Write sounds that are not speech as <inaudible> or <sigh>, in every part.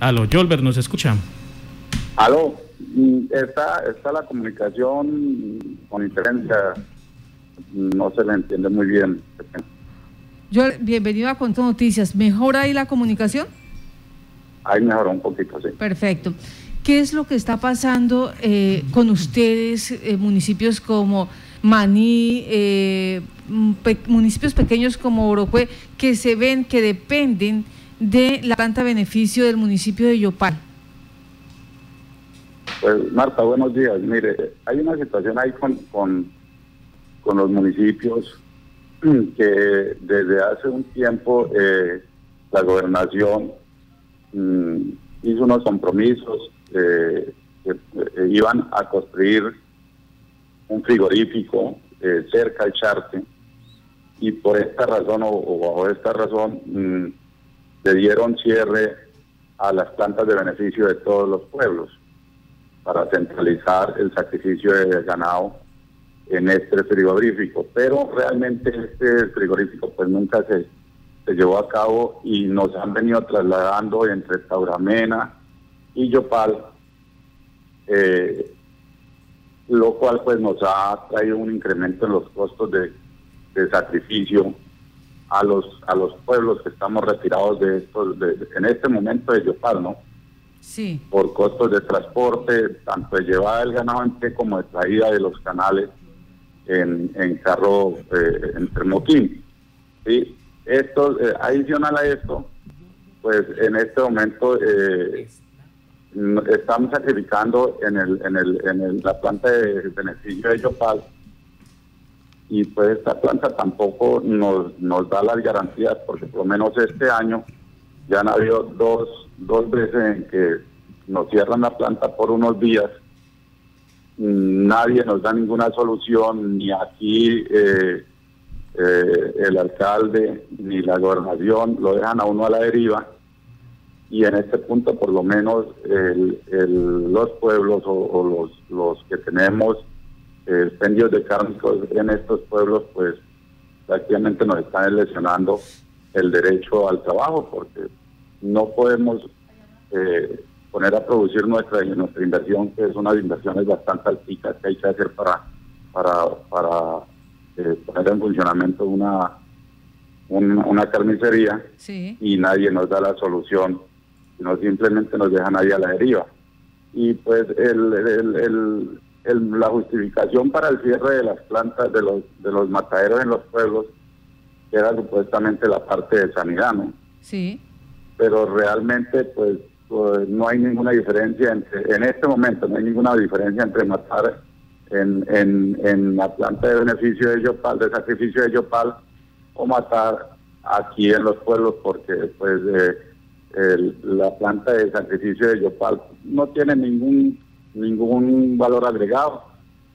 Aló, Jolbert, ¿nos escucha? Aló, mm, está, está la comunicación con diferencia, no se le entiende muy bien. Yo, bienvenido a Conto Noticias. ¿Mejora ahí la comunicación? Ahí mejoró un poquito, sí. Perfecto. ¿Qué es lo que está pasando eh, con ustedes, eh, municipios como Maní, eh, municipios pequeños como Orocue, que se ven, que dependen de la planta beneficio del municipio de Yopal? Pues Marta, buenos días. Mire, hay una situación ahí con, con, los municipios <clears throat> que desde hace un tiempo eh, la gobernación mm, hizo unos compromisos eh, que eh, iban a construir un frigorífico cerca al Charte y por esta razón o, bajo esta razón mm, le dieron cierre a las plantas de beneficio de todos los pueblos para centralizar el sacrificio de ganado en este frigorífico. Pero realmente este frigorífico pues nunca se, se llevó a cabo y nos han venido trasladando entre Tauramena y Yopal, eh, lo cual pues nos ha traído un incremento en los costos de, de sacrificio a los a los pueblos que estamos retirados de estos en este momento de Yopal, ¿no? Sí. Por costos de transporte, tanto de llevada del ganado en pie como de traída de los canales en, en carro eh, en termoquín. ¿sí? Esto, eh, adicional a esto, pues en este momento eh, estamos sacrificando en el en el en la planta de beneficio de Yopal y pues esta planta tampoco nos, nos da las garantías porque por lo menos este año ya han habido dos, dos veces en que nos cierran la planta por unos días. Nadie nos da ninguna solución, ni aquí eh, eh, el alcalde ni la gobernación, lo dejan a uno a la deriva. Y en este punto, por lo menos, los pueblos o, los, los que tenemos expendios de cárnicos en estos pueblos, pues prácticamente nos están lesionando el derecho al trabajo, porque no podemos eh, poner a producir nuestra, nuestra inversión, que es una inversiones bastante altas que hay que hacer para, para, para eh, poner en funcionamiento una, una, carnicería y nadie nos da la solución, sino simplemente nos dejan ahí a la deriva. Y pues el, el la justificación para el cierre de las plantas de los de los mataderos en los pueblos era supuestamente la parte de sanidad, ¿no? Sí. Pero realmente, pues, pues, no hay ninguna diferencia entre, en este momento no hay ninguna diferencia entre matar en, en, en la planta de beneficio de Yopal, de sacrificio de Yopal, o matar aquí en los pueblos, porque pues eh, la planta de sacrificio de Yopal no tiene ningún ningún valor agregado,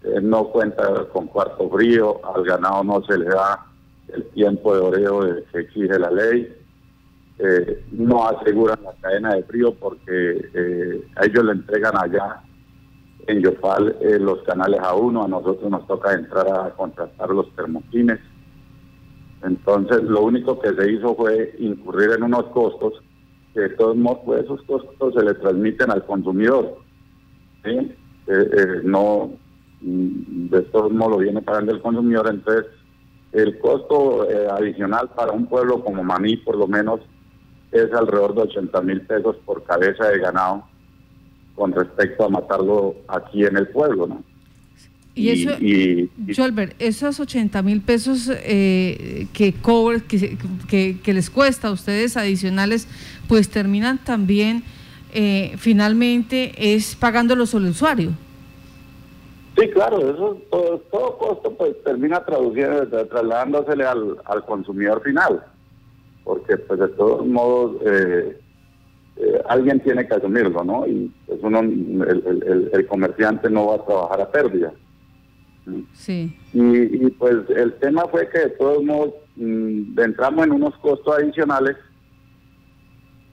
eh, no cuenta con cuarto frío, al ganado no se le da el tiempo de oreo que exige la ley, eh, no aseguran la cadena de frío porque eh, a ellos le entregan allá en Yopal los canales a uno, a nosotros nos toca entrar a contratar los termoquines. Entonces lo único que se hizo fue incurrir en unos costos que de todos modos pues, esos costos se le transmiten al consumidor eh, eh, no, mm, de todos modos lo viene pagando el consumidor, entonces el costo eh, adicional para un pueblo como Maní, por lo menos, es alrededor de 80 mil pesos por cabeza de ganado con respecto a matarlo aquí en el pueblo, ¿no? Y eso, y, esos 80 mil pesos eh, que, cobre, que, que, que, les cuesta a ustedes adicionales, pues terminan también eh, finalmente es pagándolos al usuario. Sí, claro, eso todo, costo pues termina traduciendo, trasladándosele al, al consumidor final, porque pues de todos modos eh, eh, alguien tiene que asumirlo, ¿no? Y pues uno, el, el, comerciante no va a trabajar a pérdida. Sí. Y, pues el tema fue que de todos modos mm, entramos en unos costos adicionales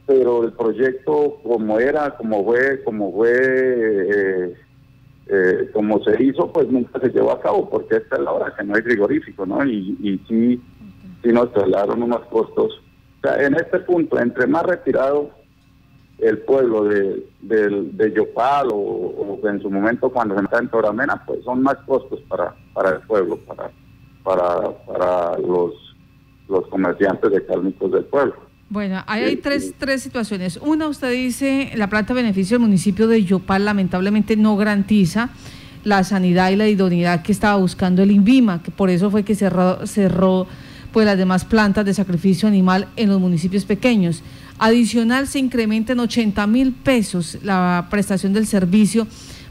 pero el proyecto como era, como fue, como fue, eh, eh, como se hizo, pues nunca se llevó a cabo, porque esta es la hora que no hay frigorífico, ¿no? Y, y sí, sí nos trasladaron unos costos. O sea, en este punto, entre más retirado el pueblo de, de, Yopal o, en su momento cuando se está en Toramena, pues son más costos para, para el pueblo, para, para, para los, los comerciantes de cárnicos del pueblo. Bueno, hay tres, tres situaciones. Una, usted dice, la planta de beneficio del municipio de Yopal lamentablemente no garantiza la sanidad y la idoneidad que estaba buscando el INVIMA, que por eso fue que cerró, cerró pues las demás plantas de sacrificio animal en los municipios pequeños. Adicional, se incrementa en 80 mil pesos la prestación del servicio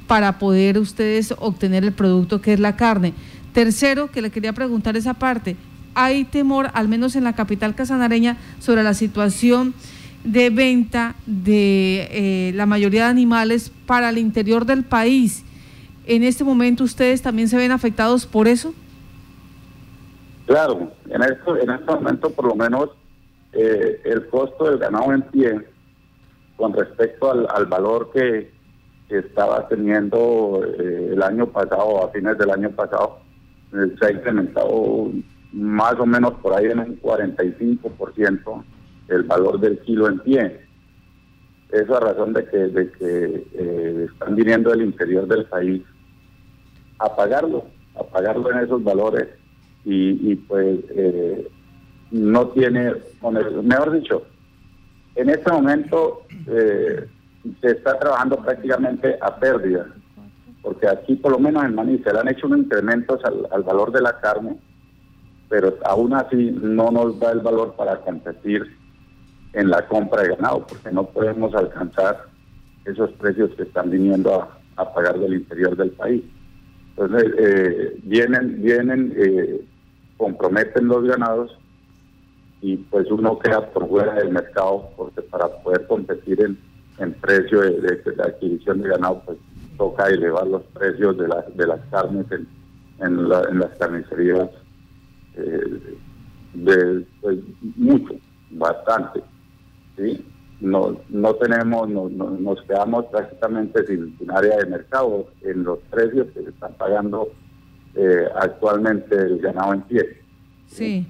para poder ustedes obtener el producto que es la carne. Tercero, que le quería preguntar esa parte, ¿hay temor, al menos en la capital casanareña, sobre la situación de venta de eh, la mayoría de animales para el interior del país? ¿En este momento ustedes también se ven afectados por eso? Claro, en, esto, en este momento por lo menos eh, el costo del ganado en pie con respecto al, valor que, estaba teniendo eh, el año pasado, a fines del año pasado, se ha incrementado más o menos por ahí en un 45% el valor del kilo en pie. Eso a razón de que, de que están viniendo del interior del país a pagarlo, a pagarlo en esos valores y, pues eh, no tiene, mejor dicho, en este momento eh, se está trabajando prácticamente a pérdida, porque aquí por lo menos en Maní se le han hecho unos incrementos al, valor de la carne, pero aún así no nos da el valor para competir en la compra de ganado, porque no podemos alcanzar esos precios que están viniendo a, pagar del interior del país. Entonces, eh, vienen, vienen eh, comprometen los ganados y pues uno queda por fuera del mercado porque para poder competir en, precio de, adquisición de ganado pues toca elevar los precios de, de las carnes en, en, las carnicerías eh, de pues, mucho, bastante. ¿sí? No, no tenemos, no, nos quedamos prácticamente sin, sin, área de mercado en los precios que se están pagando eh, actualmente el ganado en pie. Sí.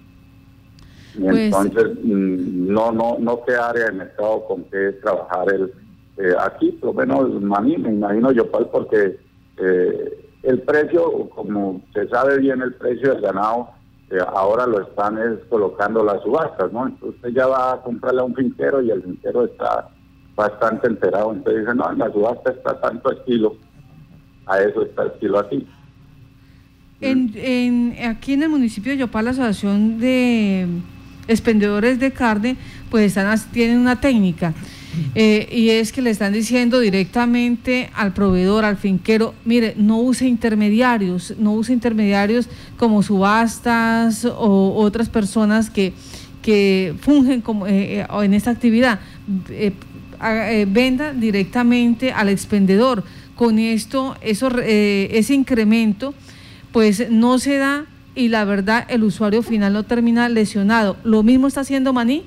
Pues, entonces mm, no no no qué área de mercado con qué trabajar el eh, aquí por lo menos mí me imagino yo porque eh, el precio como se sabe bien el precio del ganado ahora lo están es colocando las subastas no entonces usted ya va a comprarle a un finquero y el finquero está bastante enterado. Entonces dice no en la subasta está tanto estilo a eso está el kilo aquí en, aquí en el municipio de Yopal, la Asociación de Expendedores de Carne, pues están, tienen una técnica. Eh, y es que le están diciendo directamente al proveedor, al finquero, mire, no use intermediarios, no use intermediarios como subastas o otras personas que, que fungen como, eh, eh, en esta actividad. venda directamente al expendedor. Con esto, eso, ese incremento pues no se da y la verdad el usuario final no termina lesionado. ¿Lo mismo está haciendo Maní?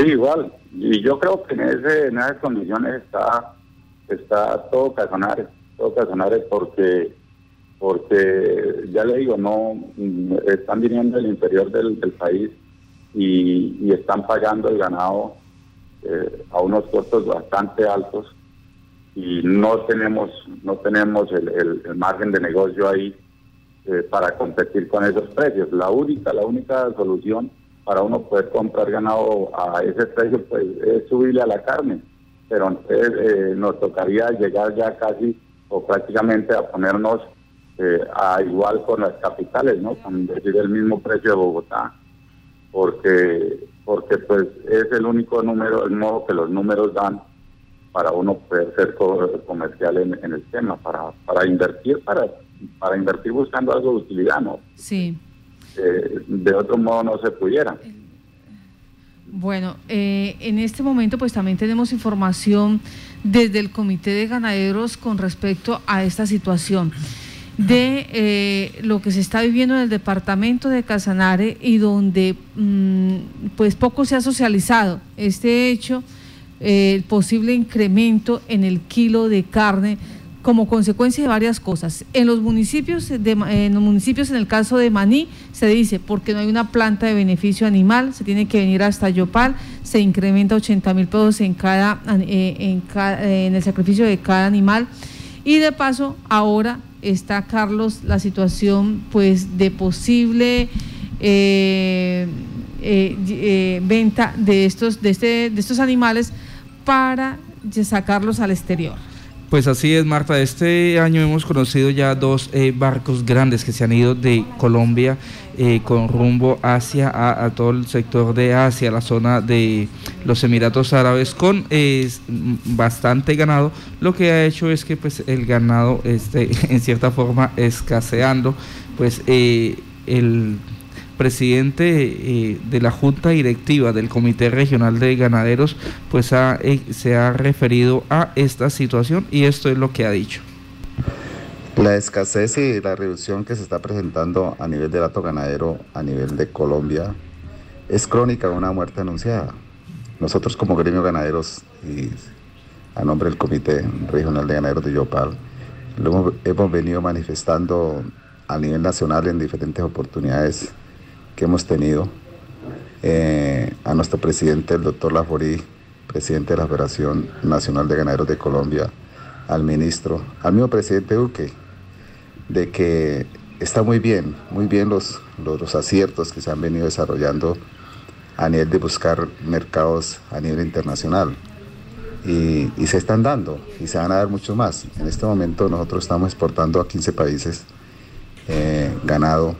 Sí, igual. Y yo creo que en, ese, en esas condiciones está, está todo Casanare, todo Casanare porque porque ya le digo, no están viniendo del interior del, país y, están pagando el ganado eh, a unos costos bastante altos y no tenemos no tenemos el, margen de negocio ahí eh, para competir con esos precios. La única la única solución para uno poder comprar ganado a ese precio pues es subirle a la carne, pero entonces eh, nos tocaría llegar ya casi o prácticamente a ponernos eh, a igual con las capitales, ¿no? Con decir el mismo precio de Bogotá, porque porque pues es el único número, el modo que los números dan para uno poder ser comercial en, el tema, para, para invertir, para, para invertir buscando algo de utilidad, ¿no? Sí. Eh, de otro modo no se pudiera. Bueno, eh, en este momento pues también tenemos información desde el Comité de Ganaderos con respecto a esta situación de eh, lo que se está viviendo en el departamento de Casanare y donde mm, pues poco se ha socializado este hecho el posible incremento en el kilo de carne como consecuencia de varias cosas. En los municipios, de, en los municipios, en el caso de Maní, se dice porque no hay una planta de beneficio animal, se tiene que venir hasta Yopal, se incrementa 80 mil pesos en cada, eh, en, en el sacrificio de cada animal. Y de paso, ahora está Carlos la situación pues de posible eh, eh, venta de estos, de, este, de estos animales para sacarlos al exterior. Pues así es, Marta. Este año hemos conocido ya dos eh, barcos grandes que se han ido de Colombia eh, con rumbo hacia a, todo el sector de Asia, la zona de los Emiratos Árabes, con bastante ganado. Lo que ha hecho es que pues el ganado esté <laughs> en cierta forma escaseando. Pues eh, el presidente eh, de la Junta Directiva del Comité Regional de Ganaderos, pues eh, se ha referido a esta situación y esto es lo que ha dicho. La escasez y la reducción que se está presentando a nivel del dato ganadero a nivel de Colombia es crónica de una muerte anunciada. Nosotros como gremio ganaderos y a nombre del Comité Regional de Ganaderos de Yopal, lo hemos, hemos venido manifestando a nivel nacional en diferentes oportunidades que hemos tenido eh, a nuestro presidente, el doctor Laforí, presidente de la Federación Nacional de Ganaderos de Colombia, al ministro, al mismo presidente Duque, de que está muy bien, muy bien los, los, aciertos que se han venido desarrollando a nivel de buscar mercados a nivel internacional. Y, se están dando y se van a dar mucho más. En este momento nosotros estamos exportando a 15 países eh, ganado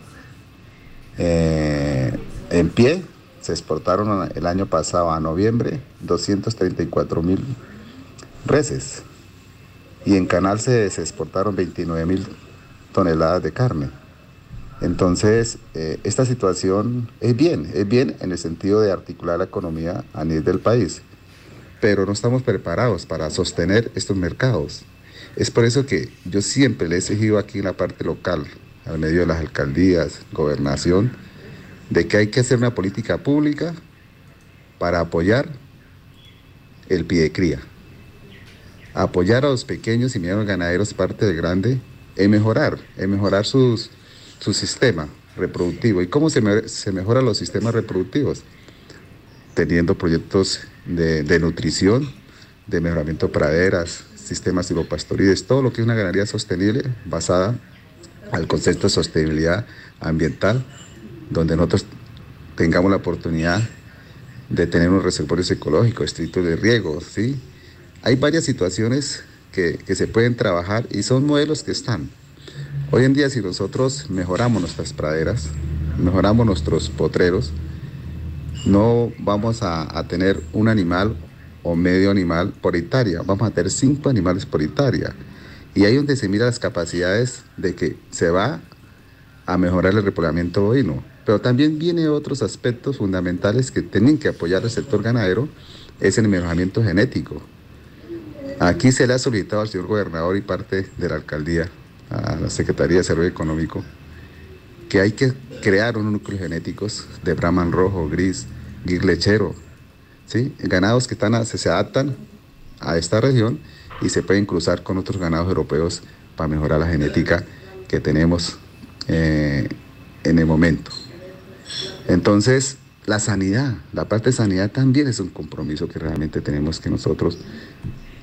eh, en pie se exportaron el año pasado a noviembre 234 mil reses y en canal se, exportaron 29 mil toneladas de carne. Entonces, eh, esta situación es bien, es bien en el sentido de articular la economía a nivel del país, pero no estamos preparados para sostener estos mercados. Es por eso que yo siempre le he exigido aquí en la parte local, al medio de las alcaldías, gobernación, de que hay que hacer una política pública para apoyar el pie cría. Apoyar a los pequeños y medianos ganaderos, parte del grande, en mejorar, en mejorar sus, su sistema reproductivo. ¿Y cómo se, se mejoran los sistemas reproductivos? Teniendo proyectos de, de nutrición, de mejoramiento de praderas, sistemas silvopastoriles, todo lo que es una ganadería sostenible basada al concepto de sostenibilidad ambiental, donde nosotros tengamos la oportunidad de tener unos reservorios ecológicos, estrictos de riego, ¿sí? Hay varias situaciones que, que, se pueden trabajar y son modelos que están. Hoy en día si nosotros mejoramos nuestras praderas, mejoramos nuestros potreros, no vamos a, a tener un animal o medio animal por hectárea, vamos a tener cinco animales por hectárea. Y ahí donde se mira las capacidades de que se va a mejorar el repoblamiento bovino. Pero también viene otros aspectos fundamentales que tienen que apoyar al sector ganadero, es el mejoramiento genético. Aquí se le ha solicitado al señor gobernador y parte de la alcaldía, a la Secretaría de Desarrollo Económico, que hay que crear unos núcleos genéticos de Brahman rojo, gris, guir lechero, ¿sí? ganados que están se adaptan a esta región y se pueden cruzar con otros ganados europeos para mejorar la genética que tenemos eh, en el momento. Entonces, la sanidad, la parte de sanidad también es un compromiso que realmente tenemos que nosotros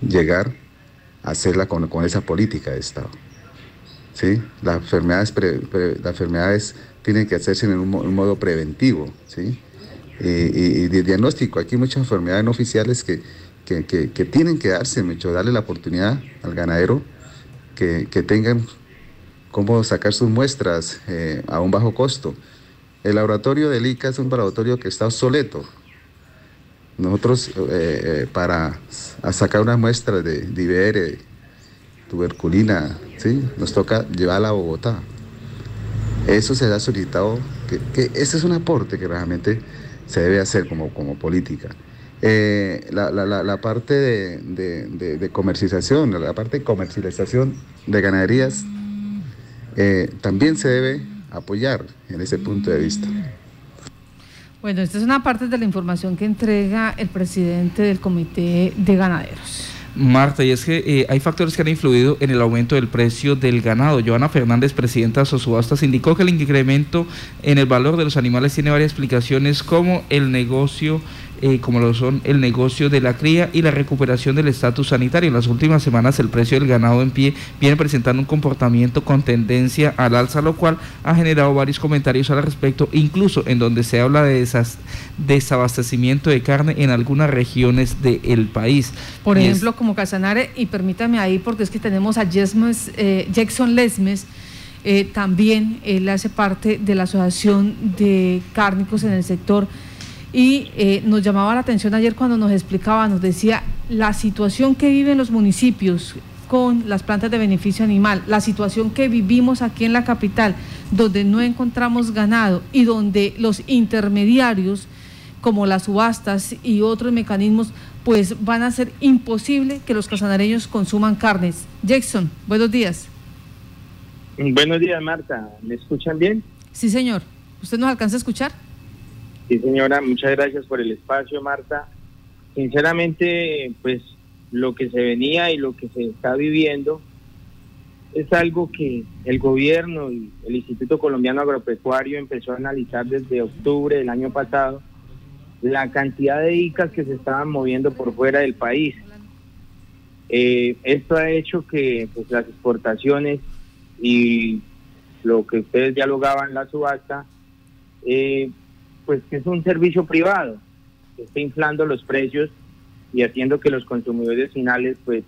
llegar a hacerla con, esa política de Estado. ¿Sí? Las, enfermedades las enfermedades tienen que hacerse en un, modo preventivo. ¿sí? Y, de diagnóstico, aquí muchas enfermedades no oficiales que, que, tienen que darse mucho, darle la oportunidad al ganadero que, tengan cómo sacar sus muestras eh, a un bajo costo. El laboratorio del ICA es un laboratorio que está obsoleto. Nosotros, eh, eh, para sacar una muestra de, de tuberculina, ¿sí? nos toca llevarla a Bogotá. Eso se ha solicitado, que, que ese es un aporte que realmente se debe hacer como, como política. Eh, la, la, la, parte de, de, comercialización, la parte de comercialización de ganaderías, eh, también se debe apoyar en ese punto de vista. Bueno, esta es una parte de la información que entrega el presidente del Comité de Ganaderos. Marta, y es que eh, hay factores que han influido en el aumento del precio del ganado. Joana Fernández, presidenta de Sosubastas, indicó que el incremento en el valor de los animales tiene varias explicaciones, como el negocio eh, como lo son el negocio de la cría y la recuperación del estatus sanitario. En las últimas semanas el precio del ganado en pie viene presentando un comportamiento con tendencia al alza, lo cual ha generado varios comentarios al respecto, incluso en donde se habla de desabastecimiento de carne en algunas regiones del país. Por ejemplo, como Casanare, y permítame ahí porque es que tenemos a eh, Jackson Lesmes, eh, también él hace parte de la Asociación de Cárnicos en el sector y eh, nos llamaba la atención ayer cuando nos explicaba, nos decía la situación que viven los municipios con las plantas de beneficio animal, la situación que vivimos aquí en la capital, donde no encontramos ganado y donde los intermediarios, como las subastas y otros mecanismos, pues van a hacer imposible que los casanareños consuman carnes. Jackson, buenos días. Buenos días, Marta. ¿Me escuchan bien? Sí, señor. ¿Usted nos alcanza a escuchar? Sí, señora, muchas gracias por el espacio, Marta. Sinceramente, pues lo que se venía y lo que se está viviendo es algo que el gobierno y el Instituto Colombiano Agropecuario empezó a analizar desde octubre del año pasado la cantidad de ICAs que se estaban moviendo por fuera del país. Eh, esto ha hecho que pues, las exportaciones y lo que ustedes dialogaban la subasta eh, pues que es un servicio privado que está inflando los precios y haciendo que los consumidores finales pues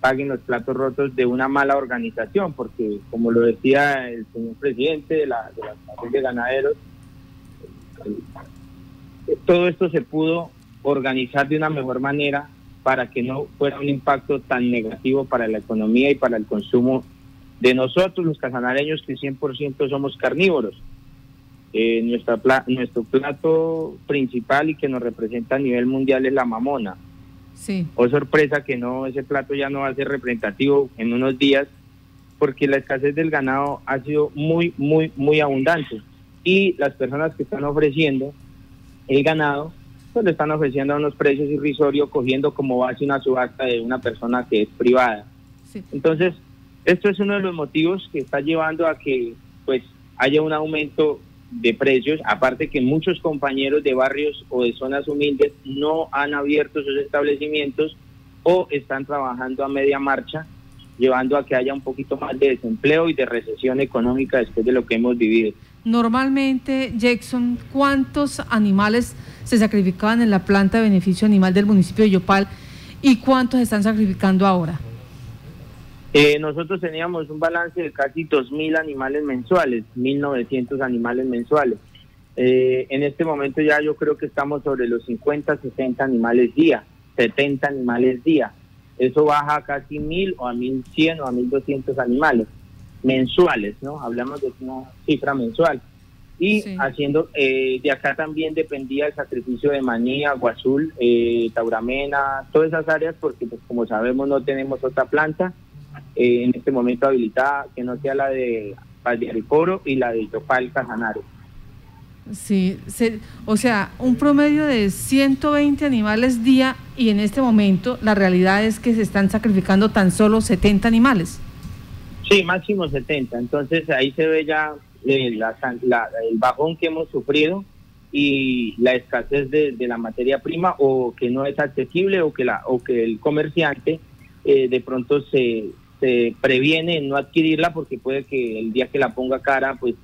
paguen los platos rotos de una mala organización, porque como lo decía el señor presidente de la, de de ganaderos, todo esto se pudo organizar de una mejor manera para que no fuera un impacto tan negativo para la economía y para el consumo de nosotros los casanareños que 100% somos carnívoros. Eh, nuestra nuestro plato principal y que nos representa a nivel mundial es la mamona. Sí. O oh, sorpresa que no, ese plato ya no va a ser representativo en unos días porque la escasez del ganado ha sido muy, muy, muy abundante. Y las personas que están ofreciendo el ganado, pues le están ofreciendo a unos precios irrisorios, cogiendo como base una subasta de una persona que es privada. Sí. Entonces, esto es uno de los motivos que está llevando a que pues haya un aumento de precios, aparte que muchos compañeros de barrios o de zonas humildes no han abierto sus establecimientos o están trabajando a media marcha, llevando a que haya un poquito más de desempleo y de recesión económica después de lo que hemos vivido. Normalmente, Jackson, ¿cuántos animales se sacrificaban en la planta de beneficio animal del municipio de Yopal y cuántos están sacrificando ahora? Eh, nosotros teníamos un balance de casi 2.000 animales mensuales, 1.900 animales mensuales. Eh, en este momento ya yo creo que estamos sobre los 50, 60 animales día, 70 animales día. Eso baja a casi 1.000 o a 1.100 o a 1.200 animales mensuales, ¿no? Hablamos de una cifra mensual. Y haciendo, eh, de acá también dependía el sacrificio de Manía, Guazul, eh, Tauramena, todas esas áreas, porque pues como sabemos no tenemos otra planta eh, en este momento habilitada, que no sea la de Valdiaricoro y la de Yopal Casanare. Sí, o sea, un promedio de 120 animales día y en este momento la realidad es que se están sacrificando tan solo 70 animales. Sí, máximo 70. Entonces ahí se ve ya eh, el bajón que hemos sufrido y la escasez de, la materia prima o que no es accesible o que, la, o que el comerciante eh, de pronto se, previene en no adquirirla porque puede que el día que la ponga cara pues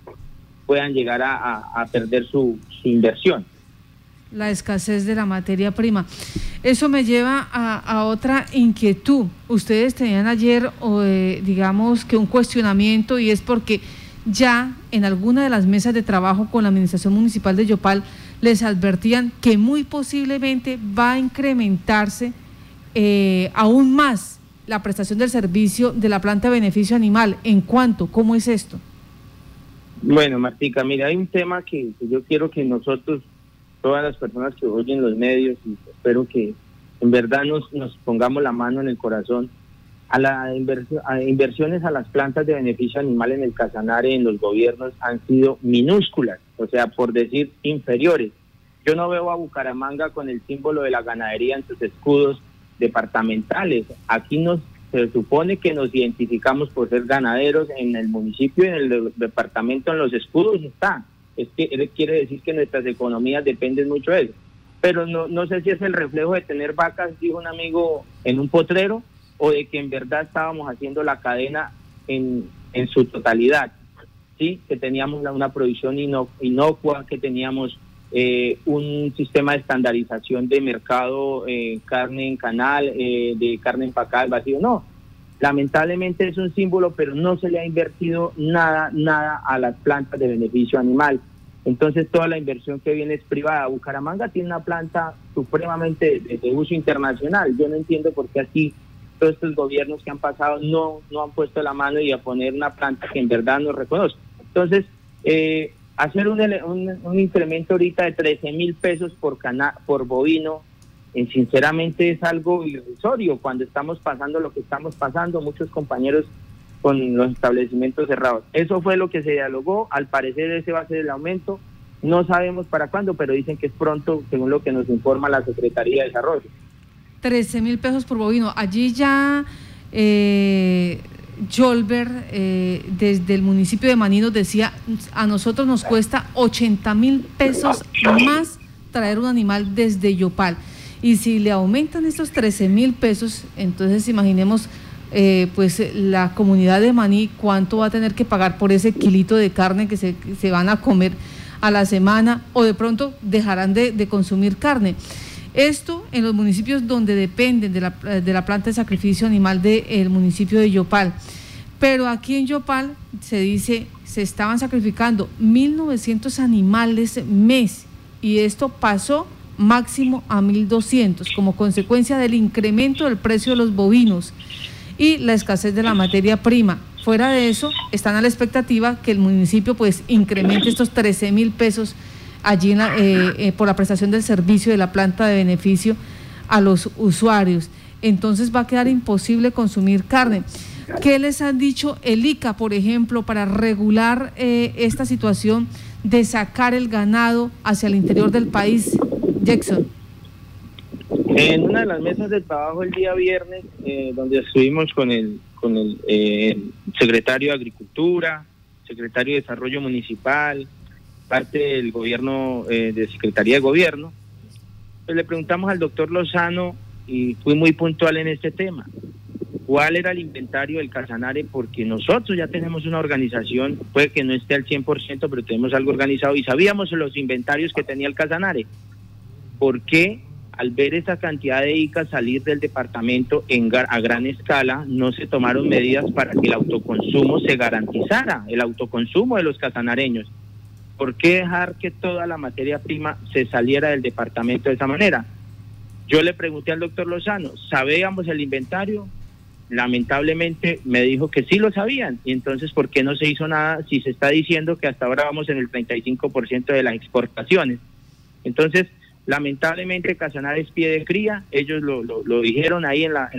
puedan llegar a, perder su, inversión. La escasez de la materia prima. Eso me lleva a, otra inquietud. Ustedes tenían ayer, eh, digamos, que un cuestionamiento y es porque ya en alguna de las mesas de trabajo con la Administración Municipal de Yopal les advertían que muy posiblemente va a incrementarse eh, aún más la prestación del servicio de la planta de beneficio animal. ¿En cuánto? ¿Cómo es esto? Bueno, Martica, mira, hay un tema que, yo quiero que nosotros, todas las personas que oyen los medios, y espero que en verdad nos, nos pongamos la mano en el corazón, a las inversiones a las plantas de beneficio animal en el Casanare, en los gobiernos, han sido minúsculas, o sea, por decir inferiores. Yo no veo a Bucaramanga con el símbolo de la ganadería en sus escudos departamentales. Aquí nos se supone que nos identificamos por ser ganaderos en el municipio en el departamento, en los escudos está. Es que quiere decir que nuestras economías dependen mucho de eso. Pero no, no sé si es el reflejo de tener vacas, dijo un amigo, en un potrero, o de que en verdad estábamos haciendo la cadena en, en su totalidad. Sí, que teníamos una provisión inocua, que teníamos eh, un sistema de estandarización de mercado, eh, carne en canal, eh, de carne empacada vacío. No, lamentablemente es un símbolo, pero no se le ha invertido nada, nada a las plantas de beneficio animal. Entonces toda la inversión que viene es privada. Bucaramanga tiene una planta supremamente de, uso internacional. Yo no entiendo por qué aquí todos estos gobiernos que han pasado no, no han puesto la mano y a poner una planta que en verdad nos reconoce. Entonces, eh, hacer un, un, incremento ahorita de 13 mil pesos por, cana por bovino, eh, sinceramente es algo irrisorio cuando estamos pasando lo que estamos pasando, muchos compañeros con los establecimientos cerrados. Eso fue lo que se dialogó, al parecer ese va a ser el aumento, no sabemos para cuándo, pero dicen que es pronto, según lo que nos informa la Secretaría de Desarrollo. 13 mil pesos por bovino, allí ya... Eh Jolber, eh, desde el municipio de Maní, nos decía, a nosotros nos cuesta 80 mil pesos más traer un animal desde Yopal. Y si le aumentan estos 13 mil pesos, entonces imaginemos eh, pues la comunidad de Maní cuánto va a tener que pagar por ese kilito de carne que se, van a comer a la semana o de pronto dejarán de, de consumir carne. Esto en los municipios donde dependen de la, de la planta de sacrificio animal del municipio de Yopal. Pero aquí en Yopal se dice, se estaban sacrificando 1.900 animales mes y esto pasó máximo a 1.200 como consecuencia del incremento del precio de los bovinos y la escasez de la materia prima. Fuera de eso, están a la expectativa que el municipio pues incremente estos 13 mil pesos allí eh, eh, por la prestación del servicio de la planta de beneficio a los usuarios. Entonces va a quedar imposible consumir carne. ¿Qué les han dicho el ICA, por ejemplo, para regular eh, esta situación de sacar el ganado hacia el interior del país? Jackson. En una de las mesas de trabajo el día viernes, donde estuvimos con el, con el secretario de Agricultura, secretario de Desarrollo Municipal, parte del gobierno, eh, de Secretaría de Gobierno, pues le preguntamos al doctor Lozano y fui muy puntual en este tema. ¿Cuál era el inventario del Casanare? Porque nosotros ya tenemos una organización, puede que no esté al 100%, pero tenemos algo organizado y sabíamos los inventarios que tenía el Casanare. ¿Por qué al ver esa cantidad de ICA salir del departamento en, a gran escala, no se tomaron medidas para que el autoconsumo se garantizara, el autoconsumo de los casanareños? ¿Por qué dejar que toda la materia prima se saliera del departamento de esa manera? Yo le pregunté al doctor Lozano, ¿sabíamos el inventario? Lamentablemente me dijo que sí lo sabían. Y entonces, ¿por qué no se hizo nada si se está diciendo que hasta ahora vamos en el 35% de las exportaciones? Entonces, lamentablemente Casanares pie de cría, ellos lo, lo, dijeron ahí en la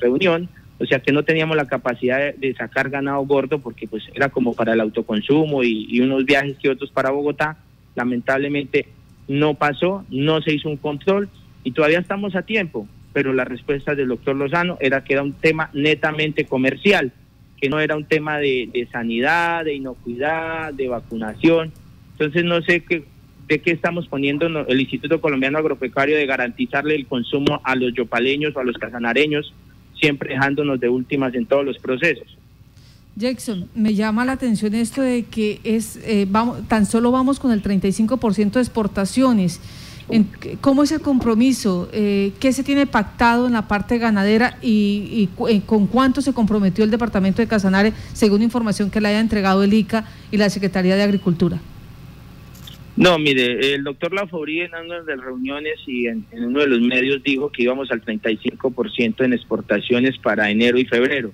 reunión, o sea que no teníamos la capacidad de, sacar ganado gordo porque pues era como para el autoconsumo y, unos viajes que otros para Bogotá. Lamentablemente no pasó, no se hizo un control y todavía estamos a tiempo, pero la respuesta del doctor Lozano era que era un tema netamente comercial, que no era un tema de, sanidad, de inocuidad, de vacunación. Entonces no sé qué, de qué estamos poniendo el Instituto Colombiano Agropecuario de garantizarle el consumo a los yopaleños o a los casanareños siempre dejándonos de últimas en todos los procesos. Jackson, me llama la atención esto de que es eh, vamos, tan solo vamos con el 35% de exportaciones. ¿Cómo es el compromiso? Eh, ¿Qué se tiene pactado en la parte ganadera y, y, eh, con cuánto se comprometió el departamento de Casanare, según información que le haya entregado el ICA y la Secretaría de Agricultura? No, mire, el doctor Lafaurí en una de reuniones y en, uno de los medios dijo que íbamos al 35% en exportaciones para enero y febrero.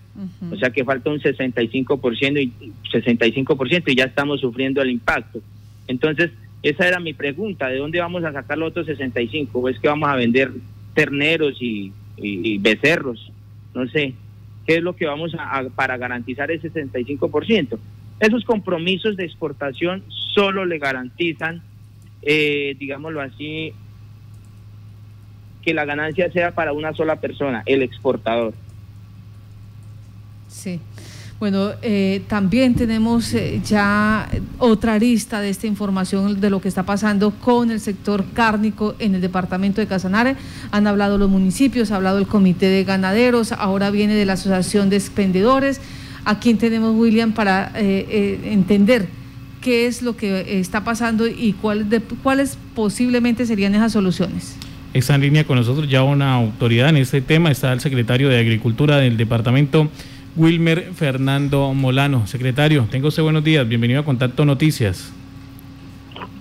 O sea que falta un 65% y 65% y ya estamos sufriendo el impacto. Entonces, esa era mi pregunta, ¿de dónde vamos a sacar los otros 65? ¿O es que vamos a vender terneros y, becerros? No sé, ¿qué es lo que vamos a, a para garantizar ese 65%? Esos compromisos de exportación solo le garantizan, eh, digámoslo así, que la ganancia sea para una sola persona, el exportador. Sí. Bueno, eh, también tenemos eh, ya otra arista de esta información de lo que está pasando con el sector cárnico en el departamento de Casanare. Han hablado los municipios, ha hablado el comité de ganaderos, ahora viene de la asociación de expendedores. ¿A quién tenemos, William, para eh, entender qué es lo que está pasando y cuáles posiblemente serían esas soluciones? Está en línea con nosotros ya una autoridad en este tema, está el secretario de Agricultura del departamento Wilmer Fernando Molano. Secretario, tengo usted buenos días, bienvenido a Contacto Noticias.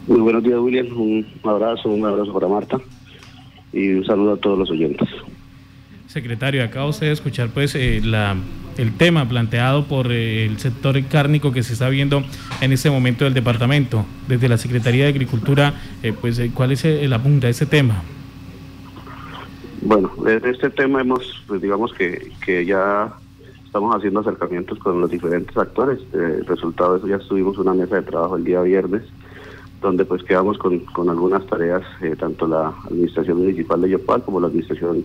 Muy buenos días, William. Un abrazo, un abrazo para Marta y un saludo a todos los oyentes. Secretario, acaba usted de escuchar pues eh, la, el tema planteado por eh, el sector cárnico que se está viendo en este momento del departamento. Desde la Secretaría de Agricultura, eh, pues ¿cuál es la punta de este tema? Bueno, de este tema hemos, pues digamos que, que ya estamos haciendo acercamientos con los diferentes actores. El resultado de eso ya estuvimos una mesa de trabajo el día viernes, donde pues quedamos con, algunas tareas, eh, tanto la administración municipal de Yopal como la administración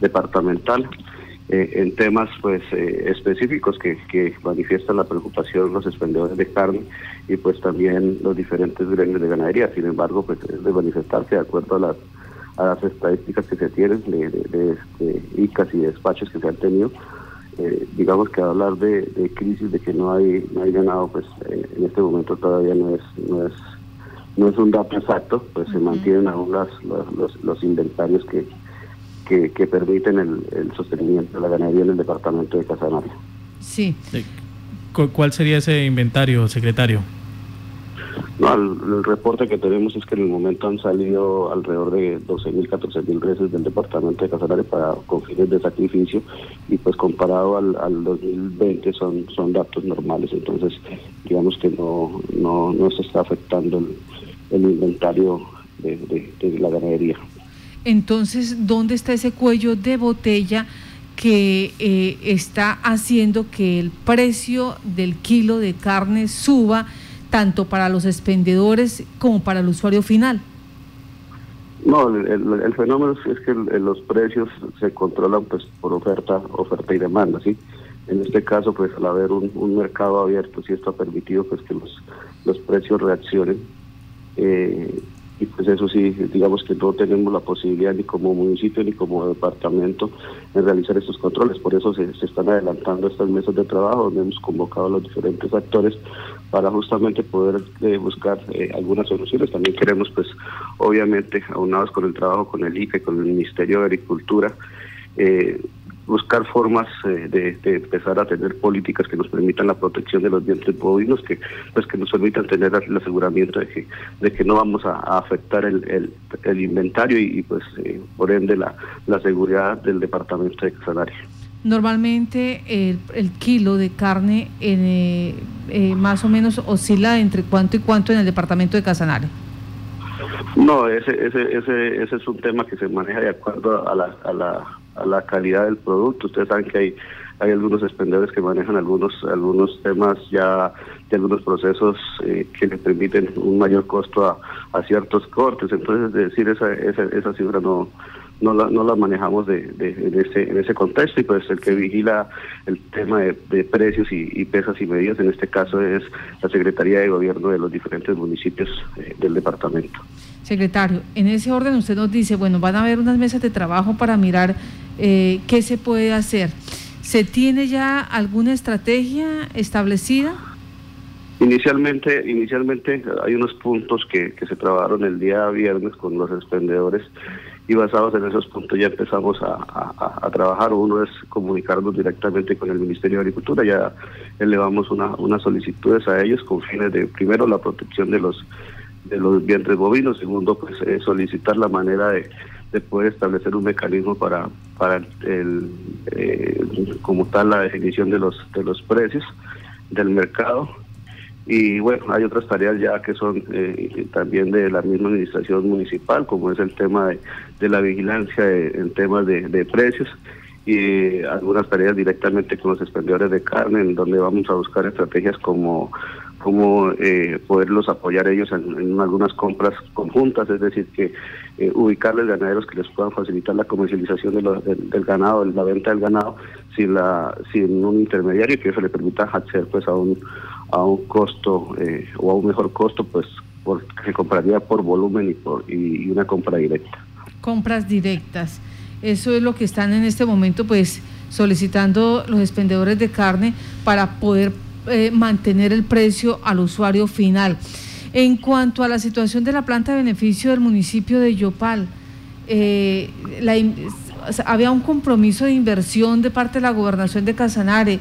departamental, eh, en temas pues eh, específicos que, que manifiestan la preocupación los expendedores de carne y pues también los diferentes gremios de ganadería. Sin embargo, pues es de manifestarse de acuerdo a las a las estadísticas que se tienen de, de, de ICAS y despachos que se han tenido, eh, digamos que hablar de, crisis, de que no hay no hay ganado, pues eh, en este momento todavía no es no es no es un dato exacto, pues se mantienen aún las, los, los, inventarios que, que, permiten el, el, sostenimiento de la ganadería en el departamento de Casanaria. Sí. ¿Cuál sería ese inventario, secretario? el, reporte que tenemos es que en el momento han salido alrededor de 12.000, 14.000 reses del departamento de Casanare para con fines de sacrificio y pues comparado al, al 2020 son, son datos normales, entonces digamos que no, no, no se está afectando el, inventario de, de la ganadería. Entonces, ¿dónde está ese cuello de botella? que eh, está haciendo que el precio del kilo de carne suba tanto para los expendedores como para el usuario final? No, el, fenómeno es que los precios se controlan pues por oferta, oferta y demanda, ¿sí? En este caso, pues al haber un, mercado abierto, sí esto ha permitido pues que los, los precios reaccionen. Eh, y pues eso sí, digamos que no tenemos la posibilidad ni como municipio ni como departamento en realizar estos controles. Por eso se, están adelantando estas mesas de trabajo donde hemos convocado a los diferentes actores para justamente poder eh, buscar eh, algunas soluciones. También queremos, pues, obviamente, aunados con el trabajo con el y con el Ministerio de Agricultura, eh, buscar formas eh, de, empezar a tener políticas que nos permitan la protección de los vientres bovinos, que pues que nos permitan tener el aseguramiento de que de que no vamos a, afectar el, el, inventario y, pues eh, por ende la, la seguridad del departamento de Casanare. Normalmente el, el, kilo de carne en, eh, más o menos oscila entre cuánto y cuánto en el departamento de Casanare. No, ese, ese, ese, ese es un tema que se maneja de acuerdo a la, a la a la calidad del producto. Ustedes saben que hay, hay algunos expendedores que manejan algunos, algunos temas ya de algunos procesos eh, que le permiten un mayor costo a, a ciertos cortes. Entonces, decir esa, esa, esa cifra no, no la, no la manejamos de, de, en, ese, en ese contexto y pues el que vigila el tema de, precios y, pesas y medidas en este caso es la Secretaría de Gobierno de los diferentes municipios eh, del departamento. Secretario, en ese orden usted nos dice, bueno, van a haber unas mesas de trabajo para mirar eh, qué se puede hacer. ¿Se tiene ya alguna estrategia establecida? Inicialmente, inicialmente hay unos puntos que, que se trabajaron el día viernes con los expendedores y basados en esos puntos ya empezamos a, trabajar. Uno es comunicarnos directamente con el Ministerio de Agricultura, ya elevamos una, unas solicitudes a ellos con fines de, primero, la protección de los de los vientres bovinos, segundo, pues eh, solicitar la manera de, de, poder establecer un mecanismo para para el, eh, como tal la definición de los de los precios del mercado y bueno, hay otras tareas ya que son eh, también de la misma administración municipal, como es el tema de, la vigilancia en temas de, precios y algunas tareas directamente con los expendedores de carne, en donde vamos a buscar estrategias como cómo eh, poderlos apoyar ellos en, algunas compras conjuntas, es decir, que eh, ubicarles ganaderos que les puedan facilitar la comercialización del, ganado, la venta del ganado, sin, la, sin un intermediario que eso le permita acceder pues a un, a un costo eh, o a un mejor costo, pues se compraría por volumen y, por, y una compra directa. Compras directas. Eso es lo que están en este momento pues solicitando los expendedores de carne para poder eh, mantener el precio al usuario final. En cuanto a la situación de la planta de beneficio del municipio de Yopal, eh, había un compromiso de inversión de parte de la gobernación de Casanare.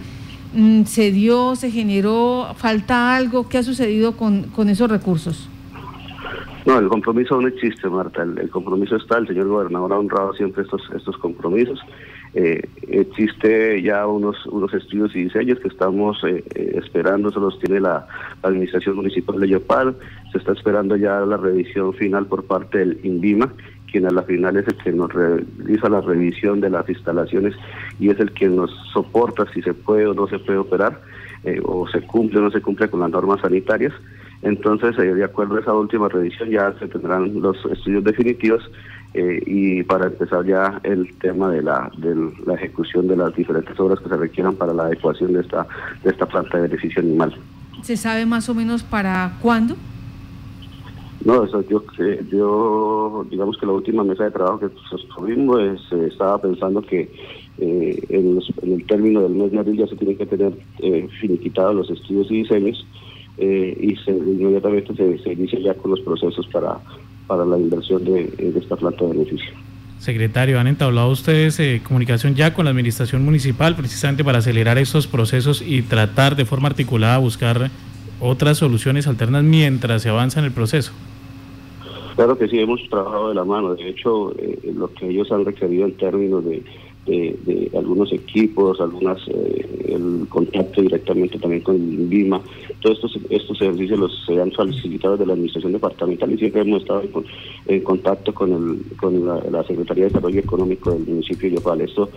Mm, ¿Se dio, se generó, falta algo? ¿Qué ha sucedido con, con esos recursos? No, el compromiso no existe, Marta. El, compromiso está, el señor gobernador ha honrado siempre estos, estos compromisos. Eh, existe ya unos, unos estudios y diseños que estamos eh, eh, esperando, se los tiene la, Administración Municipal de Yopal, se está esperando ya la revisión final por parte del INVIMA, quien a la final es el que nos realiza la revisión de las instalaciones y es el que nos soporta si se puede o no se puede operar, o se cumple o no se cumple con las normas sanitarias. Entonces, de acuerdo a esa última revisión, ya se tendrán los estudios definitivos eh, y para empezar ya el tema de la, de la ejecución de las diferentes obras que se requieran para la adecuación de esta, de esta planta de beneficio animal. ¿Se sabe más o menos para cuándo? No, eso yo, yo digamos que la última mesa de trabajo que sostuvimos eh, estaba pensando que eh, en, el término del mes de abril ya se tienen que tener eh, finiquitados los estudios y diseños y se, inmediatamente se, inicia ya con los procesos para para la inversión de, esta planta de beneficio. Secretario, ¿han entablado ustedes eh, comunicación ya con la administración municipal precisamente para acelerar estos procesos y tratar de forma articulada buscar otras soluciones alternas mientras se avanza en el proceso? Claro que sí, hemos trabajado de la mano. De hecho, eh, lo que ellos han requerido en términos de de, algunos equipos, algunas eh, el contacto directamente también con el BIMA. Todos estos, estos servicios los se han solicitado de la Administración Departamental y siempre hemos estado en, contacto con, el, con la, Secretaría de Desarrollo Económico del municipio de Yopal. Esto,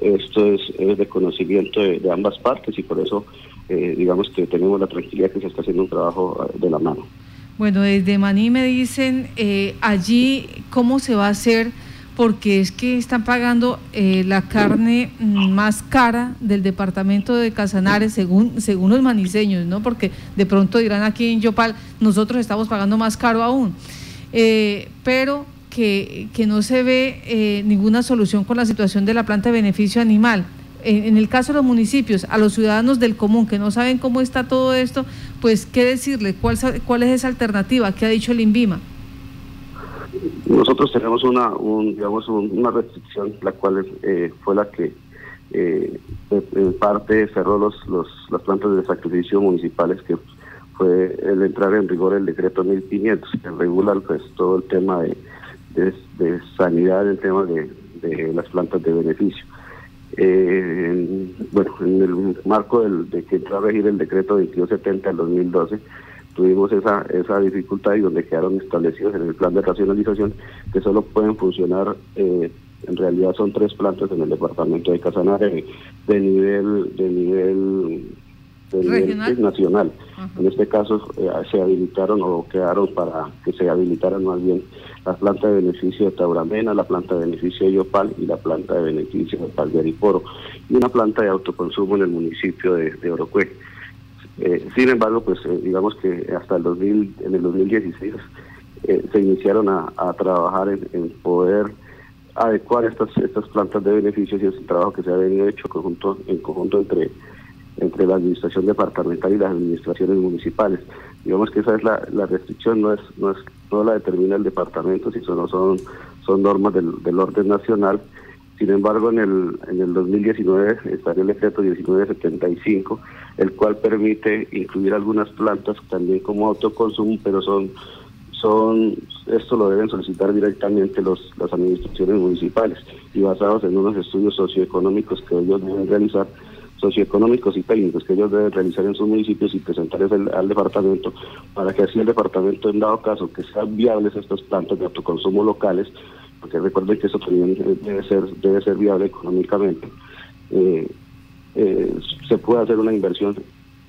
esto es, es de conocimiento de, ambas partes y por eso eh, digamos que tenemos la tranquilidad que se está haciendo un trabajo eh, de la mano. Bueno, desde Maní me dicen allí cómo se va a hacer porque es que están pagando eh, la carne más cara del departamento de Casanares según, según los maniseños, ¿no? Porque de pronto dirán aquí en Yopal, nosotros estamos pagando más caro aún. Eh, pero que, no se ve eh, ninguna solución con la situación de la planta de beneficio animal. En, el caso de los municipios, a los ciudadanos del común que no saben cómo está todo esto, pues, ¿qué decirle? ¿Cuál, cuál es esa alternativa? ¿Qué ha dicho el INVIMA? Nosotros tenemos una, digamos, una restricción, la cual eh, fue la que eh, en parte cerró los, los, las plantas de sacrificio municipales, que fue el entrar en rigor el decreto 1500, que regula pues, todo el tema de, de, sanidad, el tema de, de, las plantas de beneficio. Eh, bueno, en el marco del, de que entró a regir el decreto 2270 del 2012, tuvimos esa, esa dificultad y donde quedaron establecidos en el plan de racionalización que solo pueden funcionar, eh, en realidad son tres plantas en el departamento de Casanare de nivel, de nivel, nacional. En este caso eh, se habilitaron o quedaron para que se habilitaran más bien la planta de beneficio de Tauramena, la planta de beneficio de Yopal y la planta de beneficio de Palgueriporo y una planta de autoconsumo en el municipio de, de Orocue. Eh, sin embargo, pues eh, digamos que hasta el 2000, en el 2016 eh, se iniciaron a, trabajar en, poder adecuar estas estas plantas de beneficios y es un trabajo que se ha venido hecho conjunto, en conjunto entre entre la administración departamental y las administraciones municipales. Digamos que esa es la, la restricción, no es, no es no la determina el departamento, sino son son normas del, del orden nacional sin embargo, en el, en el 2019 está el decreto 1975, el cual permite incluir algunas plantas también como autoconsumo, pero son, son esto lo deben solicitar directamente los, las administraciones municipales y basados en unos estudios socioeconómicos que ellos deben realizar socioeconómicos y técnicos que ellos deben realizar en sus municipios y presentarles al departamento para que así el departamento, en dado caso que sean viables estas plantas de autoconsumo locales, porque recuerden que eso también debe ser, debe ser viable económicamente, eh, eh, se puede hacer una inversión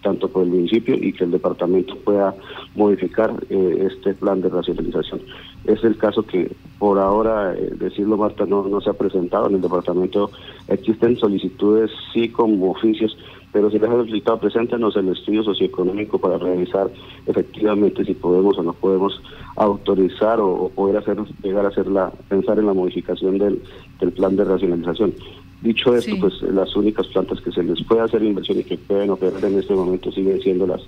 tanto por el municipio y que el departamento pueda modificar eh, este plan de racionalización. Es el caso que por ahora, eh, decirlo Marta, no, no se ha presentado en el departamento. Existen solicitudes, sí, como oficios, pero si les ha resultado preséntenos el estudio socioeconómico para revisar efectivamente si podemos o no podemos autorizar o, poder hacer llegar a hacer la, pensar en la modificación del, del plan de racionalización. Dicho esto, pues las únicas plantas que se les puede hacer inversión y que pueden operar en este momento siguen siendo las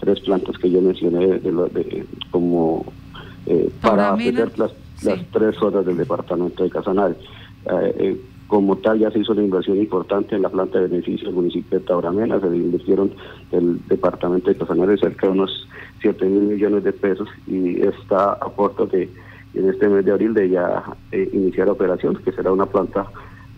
tres plantas que yo mencioné de, como eh, para ofrecer las, las, tres zonas del departamento de Casanare. Eh, eh, como tal, ya se hizo una inversión importante en la planta de beneficio del municipio de Tauramena, se invirtieron del departamento de Casanare cerca de unos 7 mil millones de pesos y está a puerto de, en este mes de abril, de ya iniciar operaciones, que será una planta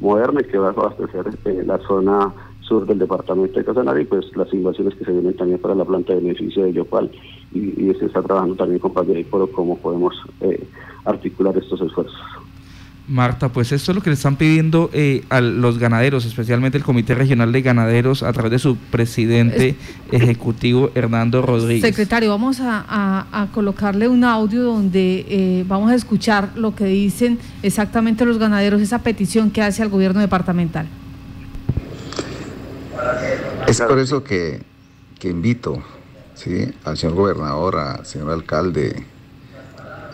moderna y que va a abastecer eh, la zona sur del departamento de Casanare y pues las inversiones que se vienen también para la planta de beneficio de Yopal y, se está trabajando también con por cómo podemos eh, articular estos esfuerzos. Marta, pues esto es lo que le están pidiendo eh, a los ganaderos, especialmente el Comité Regional de Ganaderos, a través de su presidente ejecutivo, Hernando Rodríguez. Secretario, vamos a, colocarle un audio donde eh, vamos a escuchar lo que dicen exactamente los ganaderos, esa petición que hace al gobierno departamental. Es por eso que, invito al señor gobernador, al señor alcalde,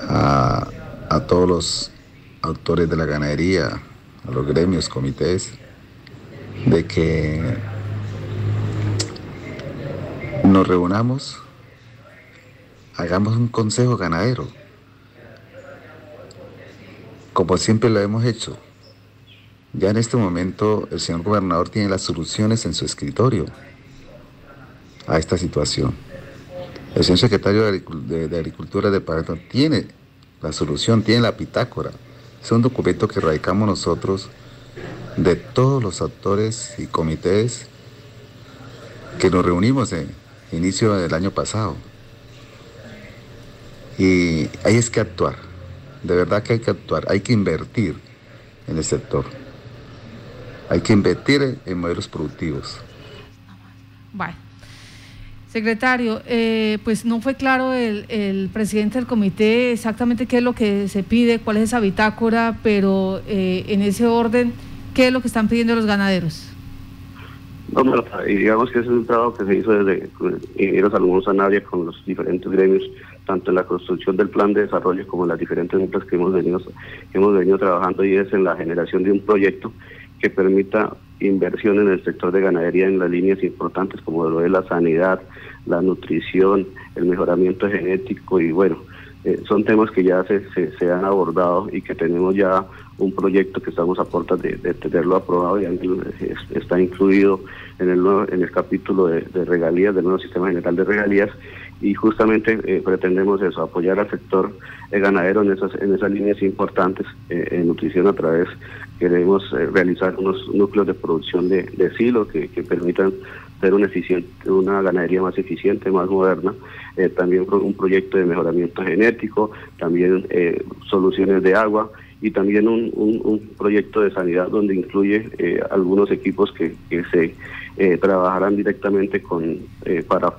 a todos los autores de la ganadería, a los gremios, comités, de que nos reunamos, hagamos un consejo ganadero, como siempre lo hemos hecho. Ya en este momento el señor gobernador tiene las soluciones en su escritorio a esta situación. El señor secretario de, Agricultura de Paraná tiene la solución, tiene la pitácora. Es un documento que radicamos nosotros de todos los actores y comités que nos reunimos en inicio del año pasado. Y ahí es que actuar, de verdad que hay que actuar, hay que invertir en el sector, hay que invertir en modelos productivos. Secretario, eh, pues no fue claro el, presidente del comité exactamente qué es lo que se pide, cuál es esa bitácora, pero eh, en ese orden, ¿qué es lo que están pidiendo los ganaderos? No, y digamos que ese es un trabajo que se hizo desde Ingenieros Salomón Sanabria con los diferentes gremios, tanto en la construcción del plan de desarrollo como en las diferentes metas que hemos venido, que hemos venido trabajando y es en la generación de un proyecto que permita inversión en el sector de ganadería en las líneas importantes como lo de la sanidad, la nutrición, el mejoramiento genético y bueno, eh, son temas que ya se, se, han abordado y que tenemos ya un proyecto que estamos a puertas de, tenerlo aprobado y está incluido en el, en el capítulo de, regalías del nuevo sistema general de regalías y justamente eh, pretendemos eso, apoyar al sector eh, ganadero en esas, en esas líneas importantes en nutrición a través Queremos eh, realizar unos núcleos de producción de, de silo que, permitan ser una ganadería más eficiente, más moderna. Eh, también un proyecto de mejoramiento genético, también eh, soluciones de agua y también un, un, proyecto de sanidad donde incluye algunos equipos que, que se trabajarán directamente con para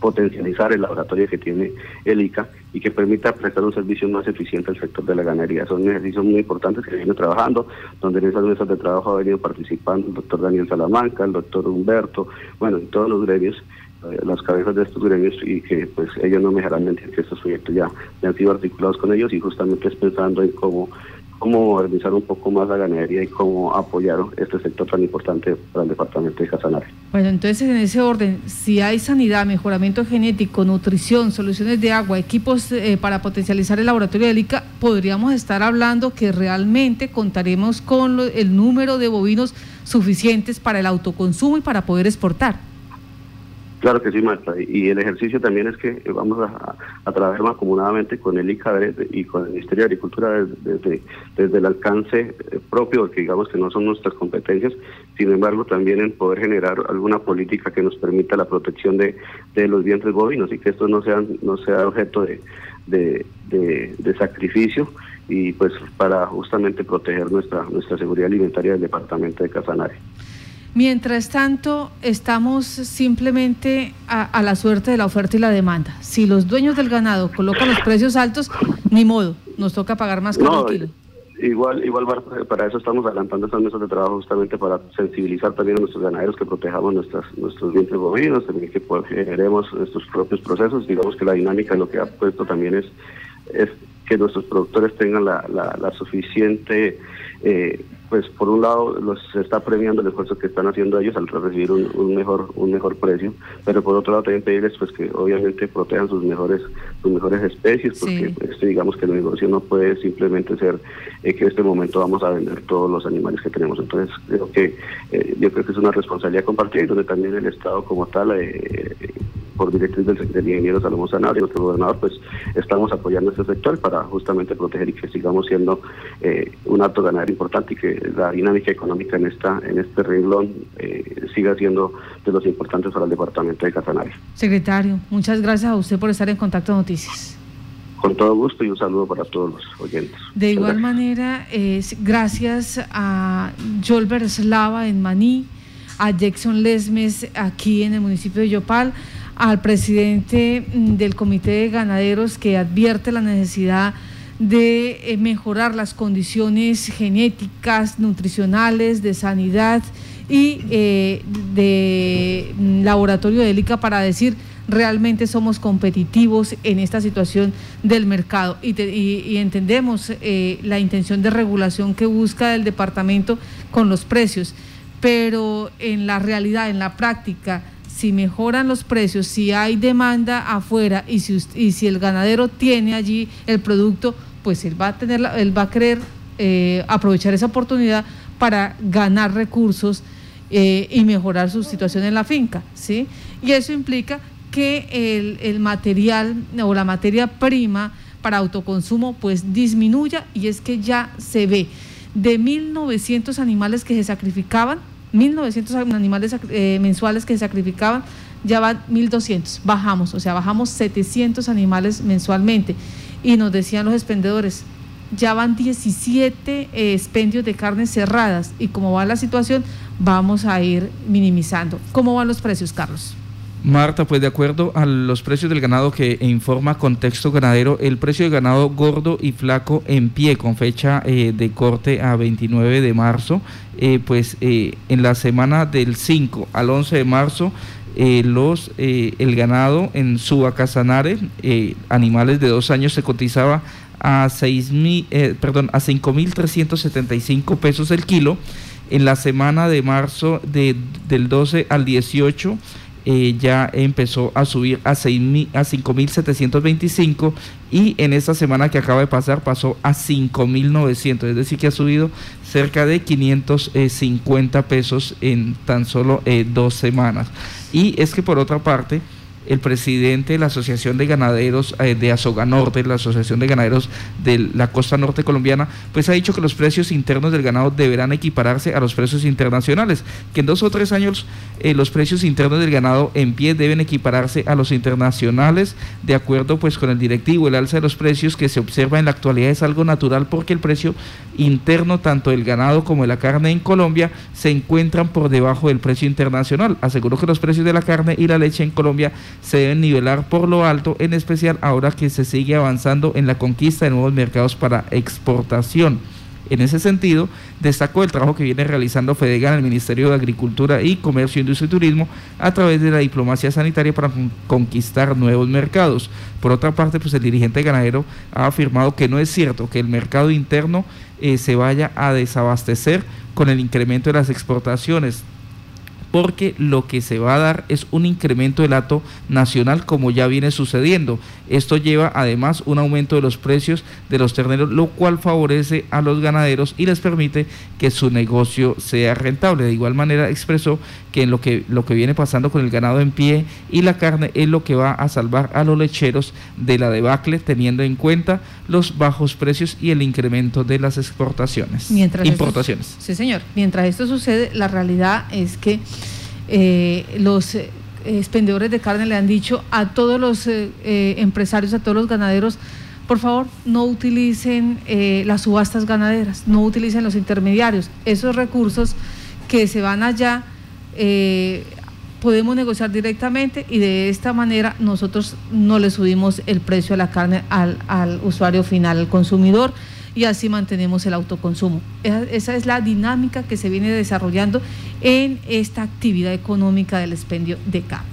potencializar el laboratorio que tiene el ICA y que permita prestar un servicio más eficiente al sector de la ganadería. Son ejercicios muy importantes que vienen trabajando, donde en esas mesas de trabajo ha venido participando el doctor Daniel Salamanca, el doctor Humberto, bueno, todos los gremios, eh, las cabezas de estos gremios y que pues ellos no me dejarán mentir que estos proyectos ya, ya han sido articulados con ellos y justamente es pensando en cómo cómo organizar un poco más la ganadería y cómo apoyar este sector tan importante para el departamento de Casanare. Bueno, entonces en ese orden, si hay sanidad, mejoramiento genético, nutrición, soluciones de agua, equipos eh, para potencializar el laboratorio de ICA, podríamos estar hablando que realmente contaremos con el número de bovinos suficientes para el autoconsumo y para poder exportar. Claro que sí, Marta. Y el ejercicio también es que vamos a, trabajar más acomodadamente con el ICAD y con el Ministerio de Agricultura desde, desde, el alcance eh, propio, que digamos que no son nuestras competencias, sin embargo también en poder generar alguna política que nos permita la protección de, los vientres bovinos y que esto no sea, no sea objeto de, de sacrificio y pues para justamente proteger nuestra, nuestra seguridad alimentaria del departamento de Casanare. Mientras tanto, estamos simplemente a, la suerte de la oferta y la demanda. Si los dueños del ganado colocan los precios altos, ni modo, nos toca pagar más caro kilo. Igual, igual para eso estamos adelantando estas mesas de trabajo justamente para sensibilizar también a nuestros ganaderos que protejamos nuestras, nuestros bienes bovinos, también que pues, generemos nuestros propios procesos. Digamos que la dinámica lo que ha puesto también es, es que nuestros productores tengan la, la, la suficiente eh, pues por un lado los está premiando el esfuerzo que están haciendo ellos al recibir un, mejor un mejor precio pero por otro lado también pedirles pues que obviamente protejan sus mejores sus mejores especies porque este, digamos que el negocio no puede simplemente ser eh, que en este momento vamos a vender todos los animales que tenemos. Entonces creo que eh, yo creo que es una responsabilidad compartida y donde también el estado como tal eh, por directriz del secretario de Ingeniero Salomón Sanabria, nuestro gobernador, pues estamos apoyando este sector para justamente proteger y que sigamos siendo eh, un alto ganadero importante y que la dinámica económica en esta en este renglón eh, siga siendo de los importantes para el departamento de Casanare. Secretario, muchas gracias a usted por estar en Contacto Noticias. Con todo gusto y un saludo para todos los oyentes. De igual manera, es gracias a Jolber Slava en Maní, a Jackson Lesmes aquí en el municipio de Yopal, al presidente mm, del Comité de Ganaderos que advierte la necesidad de eh, mejorar las condiciones genéticas, nutricionales, de sanidad y eh, de mm, laboratorio de ELICA para decir realmente somos competitivos en esta situación del mercado. Y, entendemos eh, la intención de regulación que busca el departamento con los precios, pero en la realidad, en la práctica, si mejoran los precios, si hay demanda afuera y si, y si el ganadero tiene allí el producto, pues él va a tener, él va a querer eh, aprovechar esa oportunidad para ganar recursos eh, y mejorar su situación en la finca, ¿sí? Y eso implica que el, el material o la materia prima para autoconsumo pues disminuya y es que ya se ve de 1.900 animales que se sacrificaban, 1.900 animales eh, mensuales que se sacrificaban, ya van 1.200, bajamos, o sea, bajamos 700 animales mensualmente. Y nos decían los expendedores, ya van 17 eh, expendios de carnes cerradas y como va la situación, vamos a ir minimizando. ¿Cómo van los precios, Carlos? Marta, pues de acuerdo a los precios del ganado que informa Contexto Ganadero, el precio de ganado gordo y flaco en pie con fecha eh, de corte a 29 de marzo, eh, pues en la semana del 5 al 11 de marzo, los, el ganado en Subacasanare, animales de dos años, se cotizaba a, 6 perdón, a 5.375 pesos el kilo. En la semana de marzo de, del 12 al 18 eh, ya empezó a subir a, 6, a 5.725 y en esta semana que acaba de pasar pasó a 5.900, es decir que ha subido cerca de 550 pesos en tan solo eh, dos semanas. Y es que por otra parte, el presidente de la Asociación de Ganaderos eh, de Azoga Norte, la Asociación de Ganaderos de la costa norte colombiana, pues ha dicho que los precios internos del ganado deberán equipararse a los precios internacionales, que en dos o tres años eh, los precios internos del ganado en pie deben equipararse a los internacionales, de acuerdo pues con el directivo. El alza de los precios que se observa en la actualidad es algo natural porque el precio interno tanto del ganado como de la carne en Colombia se encuentran por debajo del precio internacional. Aseguró que los precios de la carne y la leche en Colombia se deben nivelar por lo alto, en especial ahora que se sigue avanzando en la conquista de nuevos mercados para exportación. En ese sentido, destacó el trabajo que viene realizando FEDEGA en el Ministerio de Agricultura y Comercio, Industria y Turismo a través de la diplomacia sanitaria para conquistar nuevos mercados. Por otra parte, pues el dirigente ganadero ha afirmado que no es cierto que el mercado interno eh, se vaya a desabastecer con el incremento de las exportaciones porque lo que se va a dar es un incremento del ato nacional como ya viene sucediendo. Esto lleva además un aumento de los precios de los terneros, lo cual favorece a los ganaderos y les permite que su negocio sea rentable. De igual manera expresó que en lo que, lo que viene pasando con el ganado en pie y la carne es lo que va a salvar a los lecheros de la debacle, teniendo en cuenta los bajos precios y el incremento de las exportaciones, Mientras importaciones. sí, señor. Mientras esto sucede, la realidad es que eh, los eh, expendedores de carne le han dicho a todos los eh, empresarios, a todos los ganaderos, por favor, no utilicen las subastas ganaderas, no utilicen los intermediarios. Esos recursos que se van allá eh, podemos negociar directamente y de esta manera nosotros no le subimos el precio a la carne al, al usuario final, al consumidor y así mantenemos el autoconsumo. Esa, es la dinámica que se viene desarrollando en esta actividad económica del expendio de carne.